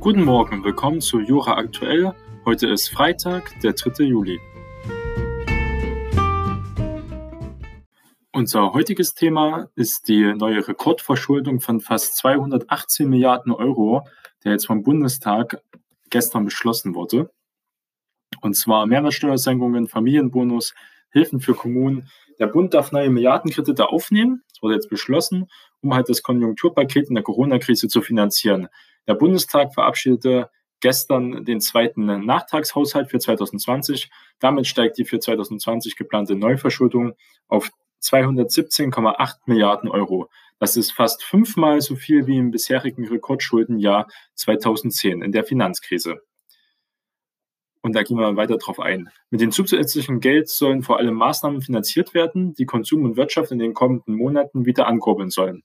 Guten Morgen willkommen zu Jura Aktuell. Heute ist Freitag, der 3. Juli. Unser heutiges Thema ist die neue Rekordverschuldung von fast 218 Milliarden Euro, der jetzt vom Bundestag gestern beschlossen wurde. Und zwar Mehrwertsteuersenkungen, Familienbonus, Hilfen für Kommunen. Der Bund darf neue Milliardenkredite aufnehmen, das wurde jetzt beschlossen, um halt das Konjunkturpaket in der Corona-Krise zu finanzieren. Der Bundestag verabschiedete gestern den zweiten Nachtragshaushalt für 2020. Damit steigt die für 2020 geplante Neuverschuldung auf 217,8 Milliarden Euro. Das ist fast fünfmal so viel wie im bisherigen Rekordschuldenjahr 2010 in der Finanzkrise. Und da gehen wir weiter drauf ein. Mit dem zusätzlichen Geld sollen vor allem Maßnahmen finanziert werden, die Konsum und Wirtschaft in den kommenden Monaten wieder ankurbeln sollen.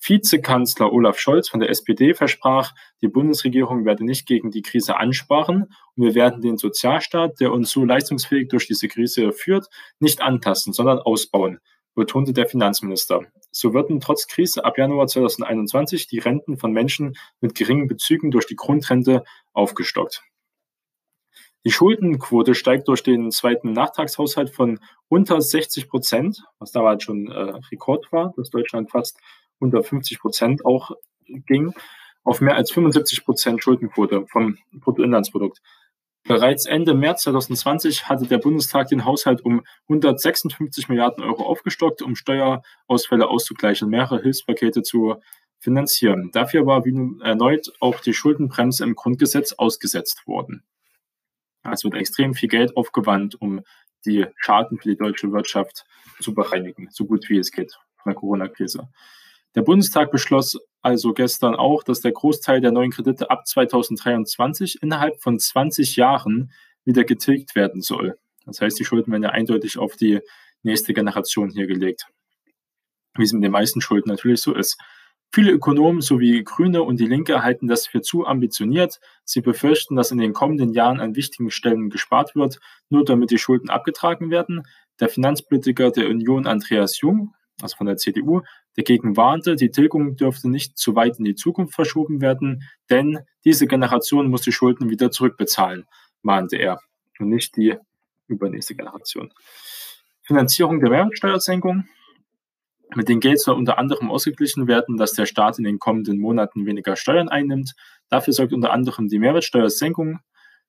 Vizekanzler Olaf Scholz von der SPD versprach, die Bundesregierung werde nicht gegen die Krise ansparen und wir werden den Sozialstaat, der uns so leistungsfähig durch diese Krise führt, nicht antasten, sondern ausbauen, betonte der Finanzminister. So würden trotz Krise ab Januar 2021 die Renten von Menschen mit geringen Bezügen durch die Grundrente aufgestockt. Die Schuldenquote steigt durch den zweiten Nachtragshaushalt von unter 60 Prozent, was damals schon äh, Rekord war, dass Deutschland fast unter 50 Prozent auch ging, auf mehr als 75 Prozent Schuldenquote vom Bruttoinlandsprodukt. Bereits Ende März 2020 hatte der Bundestag den Haushalt um 156 Milliarden Euro aufgestockt, um Steuerausfälle auszugleichen mehrere Hilfspakete zu finanzieren. Dafür war wie nun erneut auch die Schuldenbremse im Grundgesetz ausgesetzt worden. Es wird extrem viel Geld aufgewandt, um die Schaden für die deutsche Wirtschaft zu bereinigen, so gut wie es geht von der Corona-Krise. Der Bundestag beschloss also gestern auch, dass der Großteil der neuen Kredite ab 2023 innerhalb von 20 Jahren wieder getilgt werden soll. Das heißt, die Schulden werden ja eindeutig auf die nächste Generation hier gelegt. Wie es mit den meisten Schulden natürlich so ist. Viele Ökonomen sowie Grüne und die Linke halten das für zu ambitioniert. Sie befürchten, dass in den kommenden Jahren an wichtigen Stellen gespart wird, nur damit die Schulden abgetragen werden. Der Finanzpolitiker der Union Andreas Jung also von der CDU, dagegen warnte, die Tilgung dürfte nicht zu weit in die Zukunft verschoben werden, denn diese Generation muss die Schulden wieder zurückbezahlen, mahnte er, und nicht die übernächste Generation. Finanzierung der Mehrwertsteuersenkung. Mit dem Geld soll unter anderem ausgeglichen werden, dass der Staat in den kommenden Monaten weniger Steuern einnimmt. Dafür sorgt unter anderem die Mehrwertsteuersenkung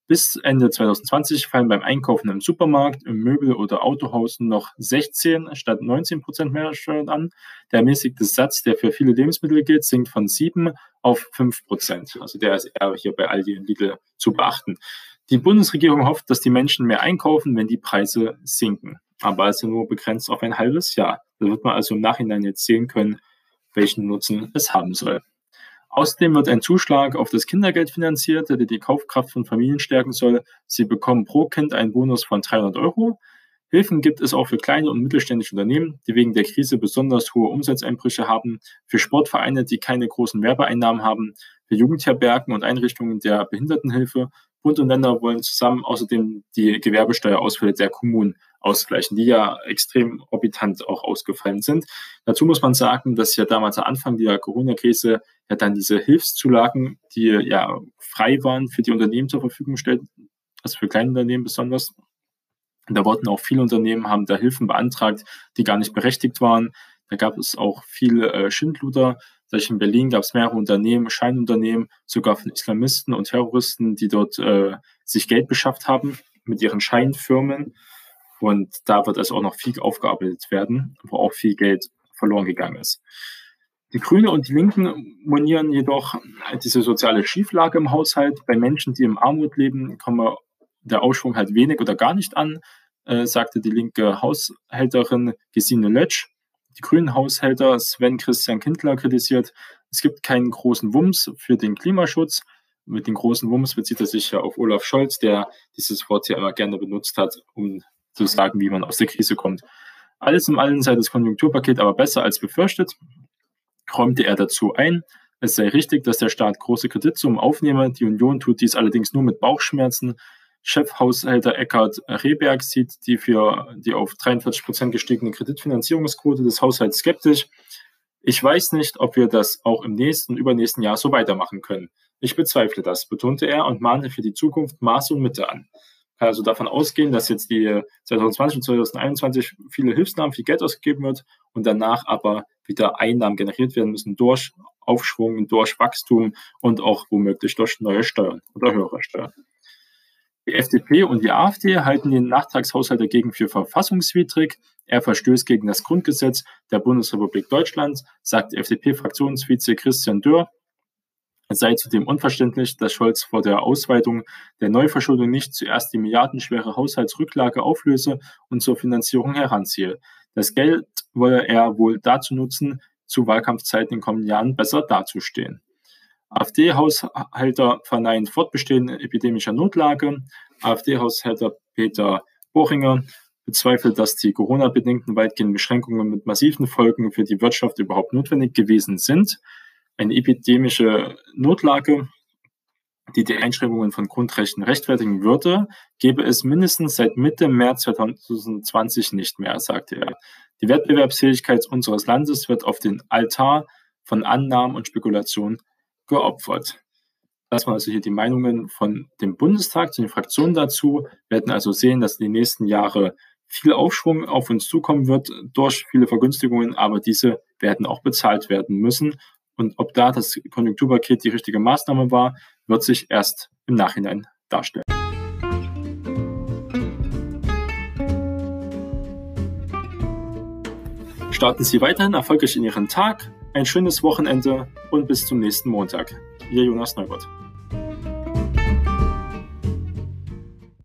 bis Ende 2020 fallen beim Einkaufen im Supermarkt, im Möbel- oder Autohaus noch 16 statt 19 Prozent Mehrwertsteuer an. Der ermäßigte Satz, der für viele Lebensmittel gilt, sinkt von 7 auf 5 Prozent. Also der ist eher hier bei Aldi und Lidl zu beachten. Die Bundesregierung hofft, dass die Menschen mehr einkaufen, wenn die Preise sinken. Aber es ist nur begrenzt auf ein halbes Jahr. Da wird man also im Nachhinein jetzt sehen können, welchen Nutzen es haben soll. Außerdem wird ein Zuschlag auf das Kindergeld finanziert, der die Kaufkraft von Familien stärken soll. Sie bekommen pro Kind einen Bonus von 300 Euro. Hilfen gibt es auch für kleine und mittelständische Unternehmen, die wegen der Krise besonders hohe Umsatzeinbrüche haben, für Sportvereine, die keine großen Werbeeinnahmen haben, für Jugendherbergen und Einrichtungen der Behindertenhilfe. Bund und Länder wollen zusammen außerdem die Gewerbesteuerausfälle der Kommunen ausgleichen, die ja extrem orbitant auch ausgefallen sind. Dazu muss man sagen, dass ja damals am Anfang der Corona-Krise ja dann diese Hilfszulagen, die ja frei waren, für die Unternehmen zur Verfügung stellten, also für kleine Unternehmen besonders. Und da wurden auch viele Unternehmen, haben da Hilfen beantragt, die gar nicht berechtigt waren. Da gab es auch viele äh, Schindluder. In Berlin gab es mehrere Unternehmen, Scheinunternehmen, sogar von Islamisten und Terroristen, die dort äh, sich Geld beschafft haben mit ihren Scheinfirmen und da wird es auch noch viel aufgearbeitet werden, wo auch viel Geld verloren gegangen ist. Die Grüne und die Linken monieren jedoch diese soziale Schieflage im Haushalt. Bei Menschen, die im Armut leben, komme der Aufschwung halt wenig oder gar nicht an, äh, sagte die linke Haushälterin Gesine Lötsch. Die grünen Haushälter Sven Christian Kindler kritisiert, es gibt keinen großen Wumms für den Klimaschutz. Mit den großen Wumms bezieht er sich ja auf Olaf Scholz, der dieses Wort ja immer gerne benutzt hat, um zu sagen, wie man aus der Krise kommt. Alles in allem sei das Konjunkturpaket aber besser als befürchtet, räumte er dazu ein. Es sei richtig, dass der Staat große Kreditsummen aufnehme. Die Union tut dies allerdings nur mit Bauchschmerzen. Chefhaushälter Eckhard Rehberg sieht die für die auf 43 Prozent gestiegene Kreditfinanzierungsquote des Haushalts skeptisch. Ich weiß nicht, ob wir das auch im nächsten und übernächsten Jahr so weitermachen können. Ich bezweifle das, betonte er und mahnte für die Zukunft Maß und Mitte an. Kann also davon ausgehen, dass jetzt die 2020 und 2021 viele Hilfsnahmen, viel Geld ausgegeben wird und danach aber wieder Einnahmen generiert werden müssen durch Aufschwung, durch Wachstum und auch womöglich durch neue Steuern oder höhere Steuern. Die FDP und die AfD halten den Nachtragshaushalt dagegen für verfassungswidrig. Er verstößt gegen das Grundgesetz der Bundesrepublik Deutschland, sagt FDP-Fraktionsvize Christian Dürr. Es sei zudem unverständlich, dass Scholz vor der Ausweitung der Neuverschuldung nicht zuerst die milliardenschwere Haushaltsrücklage auflöse und zur Finanzierung heranziehe. Das Geld wolle er wohl dazu nutzen, zu Wahlkampfzeiten in den kommenden Jahren besser dazustehen. AfD-Haushalter verneinen Fortbestehen epidemischer Notlage. AfD-Haushälter Peter Bochinger bezweifelt, dass die Corona-bedingten weitgehenden Beschränkungen mit massiven Folgen für die Wirtschaft überhaupt notwendig gewesen sind. Eine epidemische Notlage, die die Einschränkungen von Grundrechten rechtfertigen würde, gäbe es mindestens seit Mitte März 2020 nicht mehr, sagte er. Die Wettbewerbsfähigkeit unseres Landes wird auf den Altar von Annahmen und Spekulationen geopfert. Das waren also hier die Meinungen von dem Bundestag zu den Fraktionen dazu. Wir werden also sehen, dass in den nächsten Jahren viel Aufschwung auf uns zukommen wird durch viele Vergünstigungen, aber diese werden auch bezahlt werden müssen. Und ob da das Konjunkturpaket die richtige Maßnahme war, wird sich erst im Nachhinein darstellen. Starten Sie weiterhin erfolgreich in Ihren Tag, ein schönes Wochenende und bis zum nächsten Montag. Ihr Jonas Neubert.